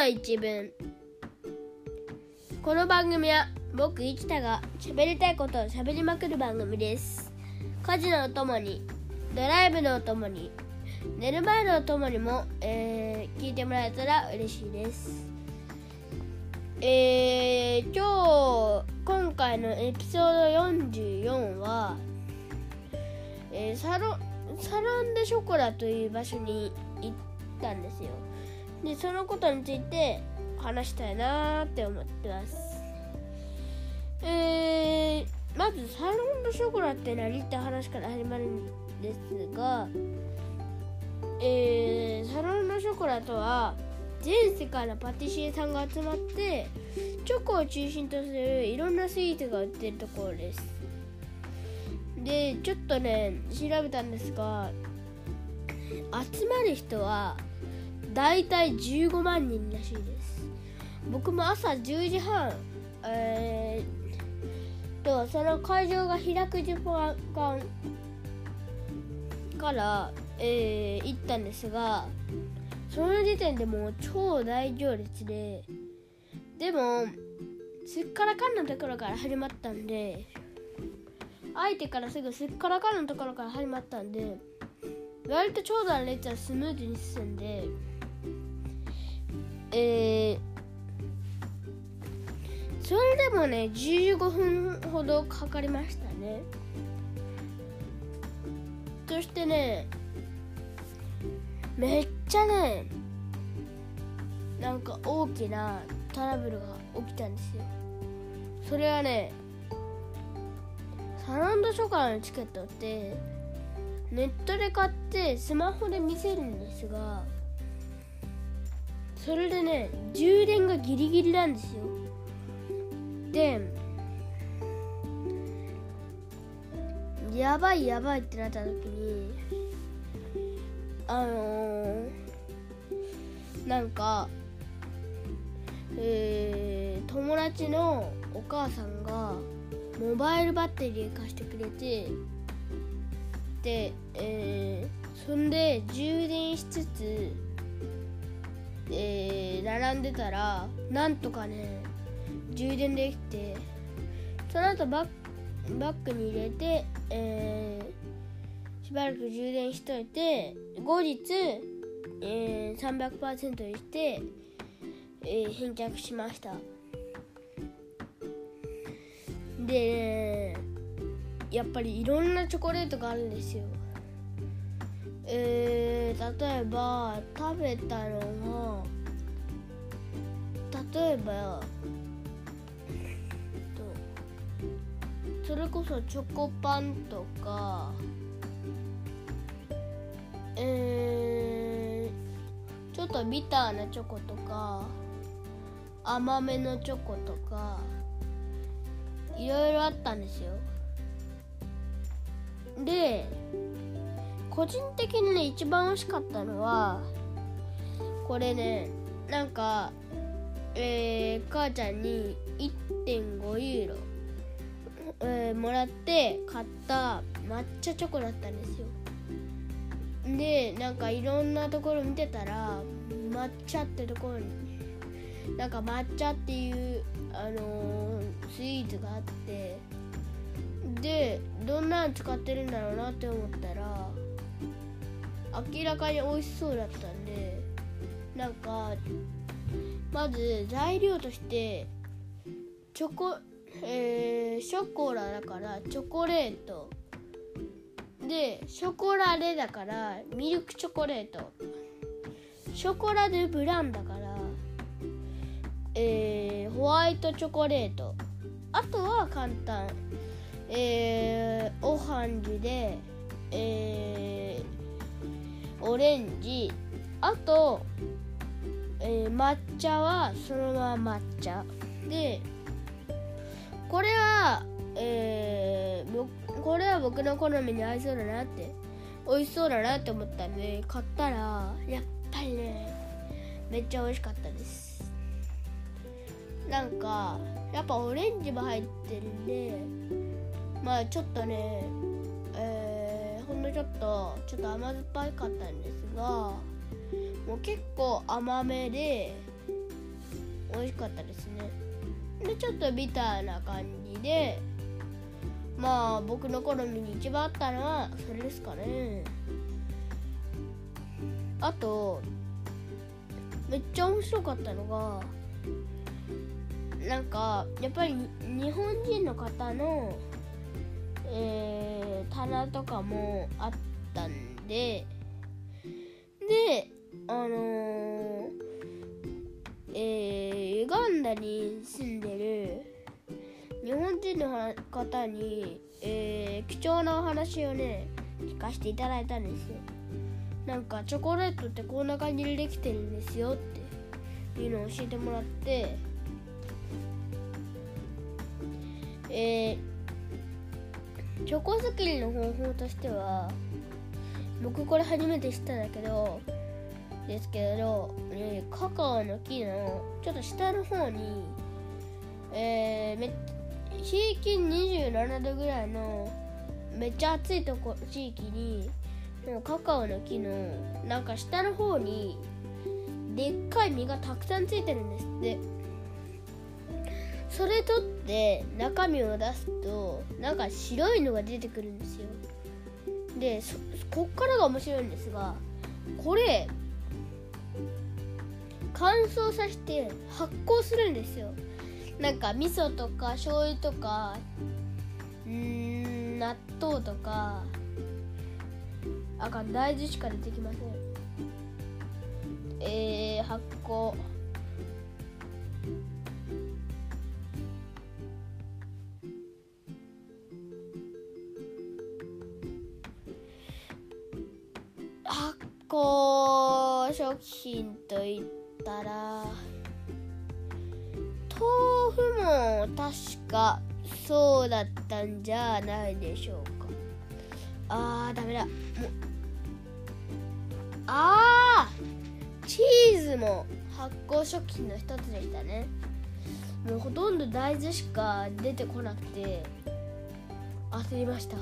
の一文この番組は僕生田が喋りたいことを喋りまくる番組です。家事のお供にドライブのお供に寝る前のお供にも、えー、聞いてもらえたら嬉しいです。えー、今日今回のエピソード44は、えー、サロサロン・デ・ショコラという場所に行ったんですよ。でそのことについて話したいなーって思ってます。えー、まずサロン・ド・ショコラって何って話から始まるんですがえー、サロン・ド・ショコラとは全世界のパティシエさんが集まってチョコを中心とするいろんなスイーツが売ってるところです。でちょっとね調べたんですが集まる人はだいたい15万人らしいです。僕も朝10時半えー、とその会場が開く時間から、えー、行ったんですがその時点でもう超大行列ででもすっからかんのところから始まったんで相手からすぐすっからかんのところから始まったんで割と長蛇の列はスムーズに進んでえー、それでもね15分ほどかかりましたね。そしてねめっちゃねなんか大きなトラブルが起きたんですよ。それはねサランドショコラのチケットってネットで買ってスマホで見せるんですがそれでね充電がギリギリなんですよ。でやばいやばいってなった時にあのー、なんかえー、友達のお母さんがモバイルバッテリー貸してくれてで、えー、そんで充電しつつ、えー、並んでたらなんとかね充電できてその後バッバッグに入れて、えー、しばらく充電しといて後日、えー、300%にして、えー、返却しました。で、ねやっぱりいろんなチョコレートがあるんですよ。えー、例えば食べたのは例えばそれこそチョコパンとかえー、ちょっとビターなチョコとか甘めのチョコとかいろいろあったんですよ。で個人的にね一番美味しかったのはこれねなんかえー、母ちゃんに1.5ユーロ、えー、もらって買った抹茶チョコだったんですよ。でなんかいろんなところ見てたら抹茶ってところになんか抹茶っていうあのー、スイーツがあってでどんなの使ってるんだろうなって思ったら明らかに美味しそうだったんでなんかまず材料としてチョコえー、ショコラだからチョコレート。でショコラレだからミルクチョコレート。ショコラでブランだからえー、ホワイトチョコレート。あとは簡単。えー、オハンジでえー、オレンジ。あと、えー、抹茶はそのまま抹茶。でこれはえー、これは僕の好みに合いそうだなって美味しそうだなって思ったんで買ったらやっぱりねめっちゃ美味しかったです。なんかやっぱオレンジも入ってるんでまあちょっとねちょっとちょっと甘酸っぱかったんですがもう結構甘めで美味しかったですね。でちょっとビターな感じでまあ僕の好みに一番あったのはそれですかね。あとめっちゃ面白かったのがなんかやっぱり日本人の方の、えー、棚とかもあったんでであのー、えー、ユガンダに住んでる日本人の方に、えー、貴重なお話をね聞かせていただいたんですよ。なんかチョコレートってこんな感じでできてるんですよっていうのを教えてもらってえー、チョコ作りの方法としては僕これ初めて知ったんだけどですけど、えー、カカオの木のちょっと下の方に、えー、め平均27度ぐらいのめっちゃ暑いとこ地域にカカオの木のなんか下の方にでっかい実がたくさんついてるんですって。それ取って中身を出すとなんか白いのが出てくるんですよ。でこっからが面白いんですがこれ乾燥させて発酵するんですよ。なんか味噌とか醤油とかうん納豆とかあかん大豆しか出てきません。えー、発酵。発酵食品といったら豆腐も確かそうだったんじゃないでしょうか。あーダメだ。もうあーチーズも発酵食品の一つでしたね。もうほとんど大豆しか出てこなくて焦りました。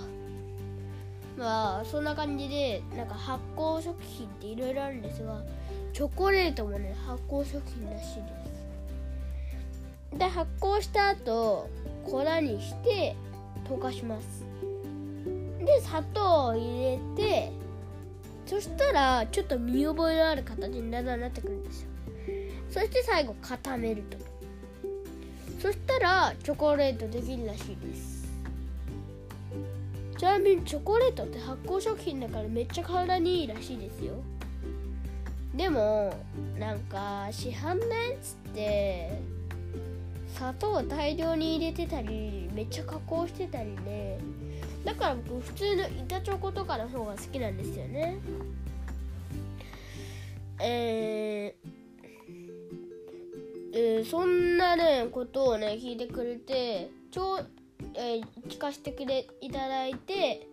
まあそんな感じでなんか発酵食品っていろいろあるんですがチョコレートもね発酵食品らしいです。で発酵した後粉にして溶かします。で砂糖を入れてそしたらちょっと見覚えのある形にだんだんなってくるんですよ。そして最後固めると。そしたらチョコレートできるらしいです。ちなみにチョコレートって発酵食品だからめっちゃ体にいいらしいですよ。でもなんか市販のやつって砂糖を大量に入れてたりめっちゃ加工してたりねだから僕普通の板チョコとかの方が好きなんですよね。えーえー、そんなねことをね聞いてくれてちょ、えー、聞かせてくれいただいて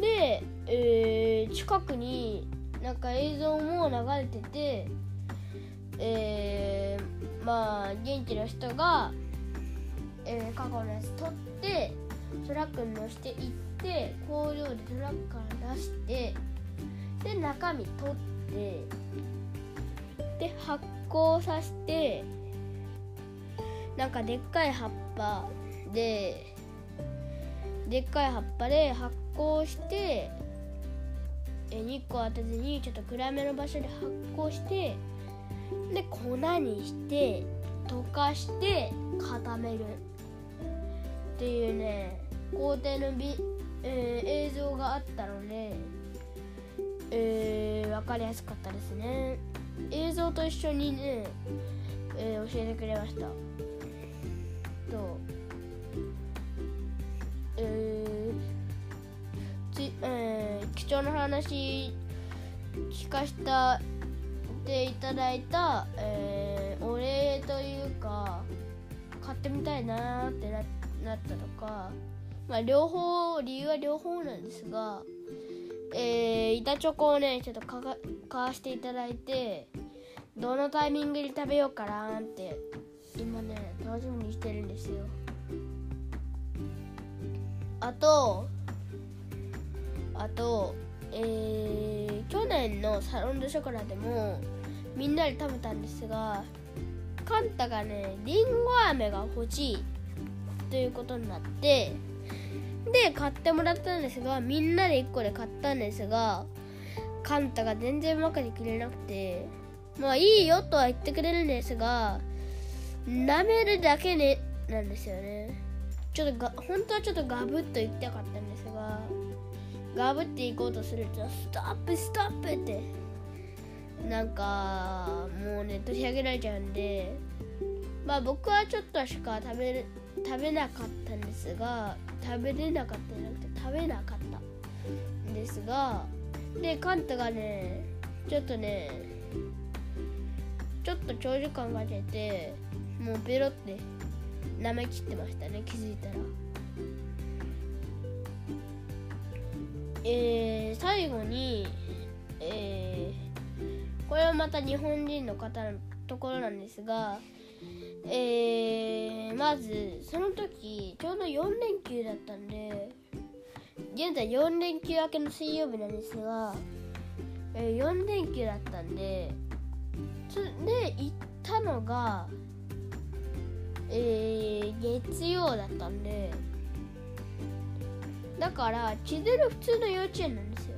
で、えー、近くになんか映像も流れててえー、まあ現地の人が、えー、過去のやつ撮ってトラックに乗せて行って工場でトラックから出してで中身取ってで発酵させてなんかでっかい葉っぱででっかい葉っぱで発酵してえ日光当てずにちょっと暗めの場所で発酵してで粉にして溶かして固める。っていうね工程のビ、えー、映像があったので、えー、分かりやすかったですね。映像と一緒にね、えー、教えてくれました。とえーつえー、貴重な話聞かしたていただいた、えー、お礼というか買ってみたいなってなったとかまあ、両方理由は両方なんですが、えー、板チョコをねちょっと買わしていただいてどのタイミングで食べようかなって今ね楽しみにしてるんですよ。あとあとえー、去年のサロン・ド・ショコラでもみんなで食べたんですがカンタがねりんご飴が欲しいということになってで買ってもらったんですがみんなで1個で買ったんですがカンタが全然分かってくれなくてまあいいよとは言ってくれるんですが舐めるだけねなんですよね。ちょっとが本当はちょっとガブッと言ってたかったんですがガブっていこうとするとストップストップってなんかもうね取り上げられちゃうんでまあ僕はちょっとしか食べる食べなかったんですが食べれなかったじゃなくて食べなかったんですがでカンタがねちょっとねちょっと長時間かけてもうベロって舐めきってましたね気づいたら。えー、最後にえー、これはまた日本人の方のところなんですがえー、まずその時ちょうど4連休だったんで現在4連休明けの水曜日なんですが、えー、4連休だったんでで行ったのがえー、月曜だったんでだから千鶴普通の幼稚園なんですよ。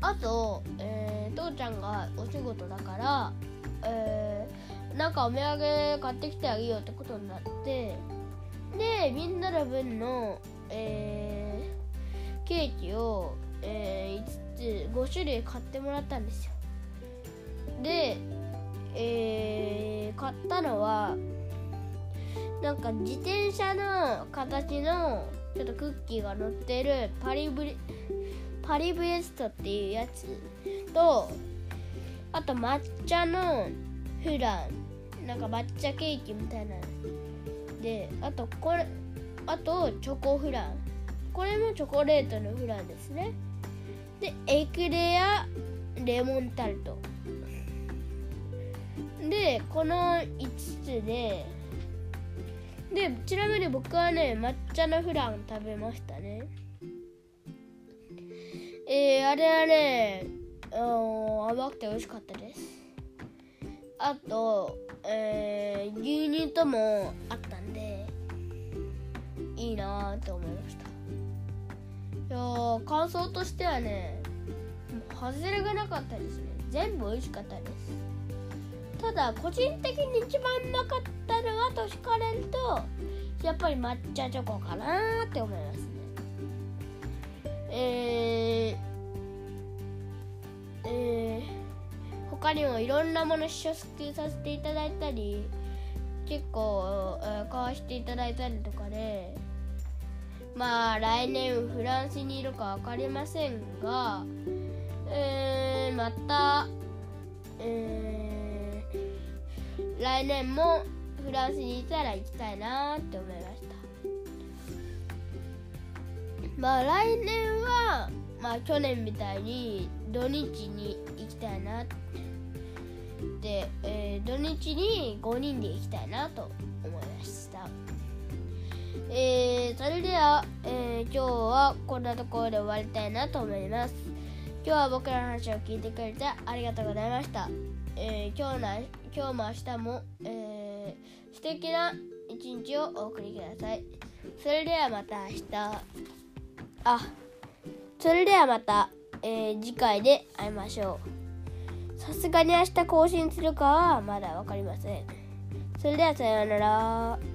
あと、えー、父ちゃんがお仕事だから、えー、なんかお土産買ってきてあげようってことになってでみんなの分の、えー、ケーキを、えー、5つ5種類買ってもらったんですよ。でえー、買ったのはなんか自転車の形のちょっとクッキーが乗ってるパリブレパリブレストっていうやつとあと抹茶のフランなんか抹茶ケーキみたいなであとこれあとチョコフラン。これもチョコレートのフランですね。でエクレアレモンタルト。でこの5つででちなみに僕はね抹茶のフラン食べましたね。えー、あれはね甘くて美味しかったです。あと、えー、牛乳ともあったんでいいなって思いました。いや感想としてはね外れがなかったですね。全部美味しかったです。ただ個人的に一番うまかったのはと聞かれるとやっぱり抹茶チョコかなって思いますね。えー、えー、他にもいろんなもの試食させていただいたり結構、えー、買わしていただいたりとかでまあ来年フランスにいるか分かりませんが、えー、また、えー来年もフランスにいたら行きたいなって思いました。まあ来年はまあ去年みたいに土日に行きたいなで、えー、土日に5人で行きたいなと思いました。えー、それでは、えー、今日はこんなところで終わりたいなと思います。今日は僕らの話を聞いてくれてありがとうございました、えー、今日の今日も明日も、えー、素敵な一日をお送りください。それではまた明日。あ、それではまた、えー、次回で会いましょう。さすがに明日更新するかはまだ分かりません。それではさようなら。